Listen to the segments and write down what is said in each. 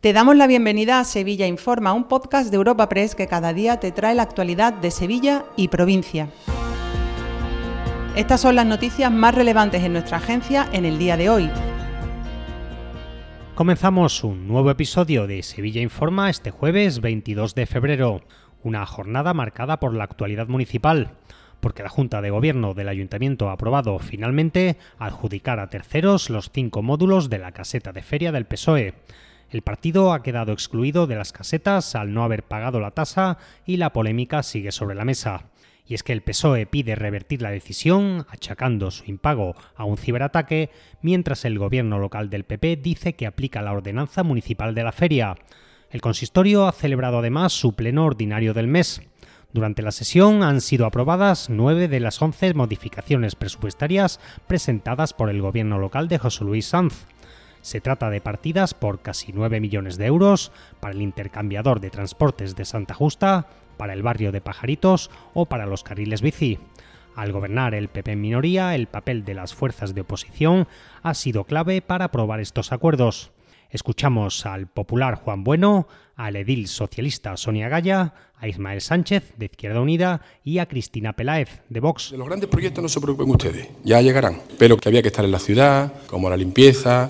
Te damos la bienvenida a Sevilla Informa, un podcast de Europa Press que cada día te trae la actualidad de Sevilla y provincia. Estas son las noticias más relevantes en nuestra agencia en el día de hoy. Comenzamos un nuevo episodio de Sevilla Informa este jueves 22 de febrero, una jornada marcada por la actualidad municipal, porque la Junta de Gobierno del Ayuntamiento ha aprobado finalmente adjudicar a terceros los cinco módulos de la caseta de feria del PSOE el partido ha quedado excluido de las casetas al no haber pagado la tasa y la polémica sigue sobre la mesa. Y es que el PSOE pide revertir la decisión, achacando su impago a un ciberataque, mientras el gobierno local del PP dice que aplica la ordenanza municipal de la feria. El consistorio ha celebrado además su pleno ordinario del mes. Durante la sesión han sido aprobadas nueve de las once modificaciones presupuestarias presentadas por el gobierno local de José Luis Sanz. Se trata de partidas por casi 9 millones de euros para el intercambiador de transportes de Santa Justa, para el barrio de Pajaritos o para los carriles bici. Al gobernar el PP en minoría, el papel de las fuerzas de oposición ha sido clave para aprobar estos acuerdos. Escuchamos al popular Juan Bueno, al edil socialista Sonia Gaya, a Ismael Sánchez de Izquierda Unida y a Cristina Peláez de Vox. Los grandes proyectos no se preocupen ustedes, ya llegarán, pero que había que estar en la ciudad, como la limpieza,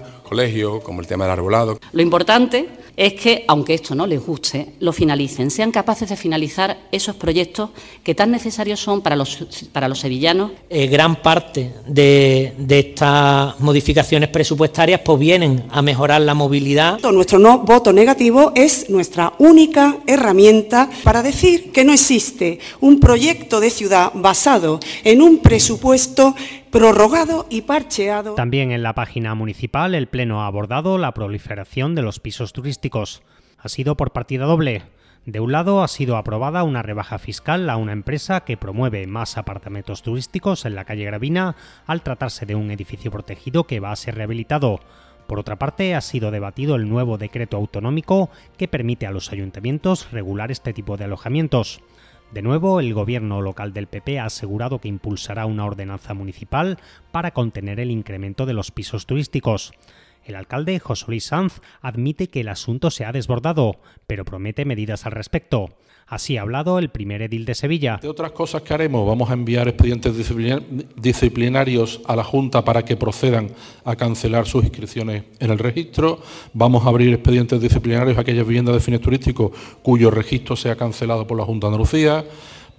como el tema del arbolado. Lo importante es que, aunque esto no les guste, lo finalicen, sean capaces de finalizar esos proyectos que tan necesarios son para los, para los sevillanos. Eh, gran parte de, de, estas modificaciones presupuestarias pues, vienen a mejorar la movilidad. Nuestro no voto negativo es nuestra única herramienta para decir que no existe un proyecto de ciudad basado en un presupuesto prorrogado y parcheado. También en la página municipal el Pleno ha abordado la proliferación de los pisos turísticos. Ha sido por partida doble. De un lado ha sido aprobada una rebaja fiscal a una empresa que promueve más apartamentos turísticos en la calle Gravina al tratarse de un edificio protegido que va a ser rehabilitado. Por otra parte, ha sido debatido el nuevo decreto autonómico que permite a los ayuntamientos regular este tipo de alojamientos. De nuevo, el gobierno local del PP ha asegurado que impulsará una ordenanza municipal para contener el incremento de los pisos turísticos. El alcalde José Luis Sanz admite que el asunto se ha desbordado, pero promete medidas al respecto. Así ha hablado el primer edil de Sevilla. De otras cosas que haremos, vamos a enviar expedientes disciplinarios a la Junta para que procedan a cancelar sus inscripciones en el registro. Vamos a abrir expedientes disciplinarios a aquellas viviendas de fines turísticos cuyo registro sea cancelado por la Junta de Andalucía.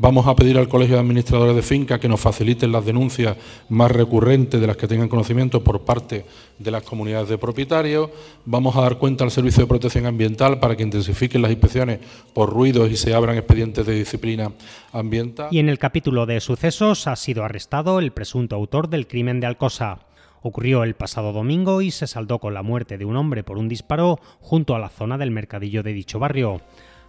Vamos a pedir al Colegio de Administradores de Finca que nos faciliten las denuncias más recurrentes de las que tengan conocimiento por parte de las comunidades de propietarios. Vamos a dar cuenta al Servicio de Protección Ambiental para que intensifiquen las inspecciones por ruidos y se abran expedientes de disciplina ambiental. Y en el capítulo de sucesos ha sido arrestado el presunto autor del crimen de Alcosa. Ocurrió el pasado domingo y se saldó con la muerte de un hombre por un disparo junto a la zona del mercadillo de dicho barrio.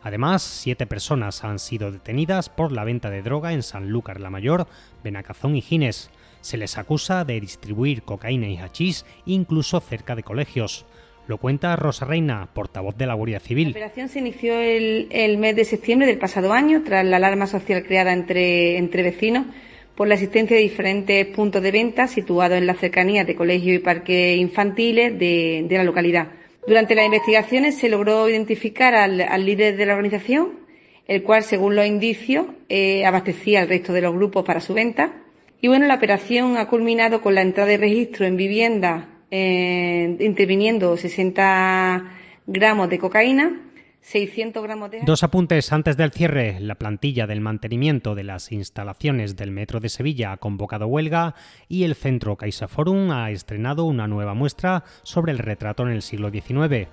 Además, siete personas han sido detenidas por la venta de droga en Sanlúcar la Mayor, Benacazón y Gines. Se les acusa de distribuir cocaína y hachís incluso cerca de colegios. Lo cuenta Rosa Reina, portavoz de la Guardia Civil. La operación se inició el, mes de septiembre del pasado año, tras la alarma social creada entre, vecinos por la existencia de diferentes puntos de venta situados en la cercanía de colegios y parques infantiles de la localidad. Durante las investigaciones se logró identificar al, líder de la organización, el cual, según los indicios, eh, abastecía al resto de los grupos para su venta. Y bueno, la operación ha culminado con la entrada de registro en vivienda, eh, interviniendo 60 gramos de cocaína 600 gramos de... Dos apuntes antes del cierre. La plantilla del mantenimiento de las instalaciones del Metro de Sevilla ha convocado huelga y el Centro CaixaForum ha estrenado una nueva muestra sobre el retrato en el siglo XIX.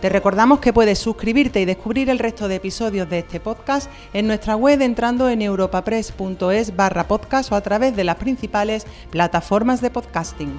Te recordamos que puedes suscribirte y descubrir el resto de episodios de este podcast en nuestra web entrando en europapress.es barra podcast o a través de las principales plataformas de podcasting.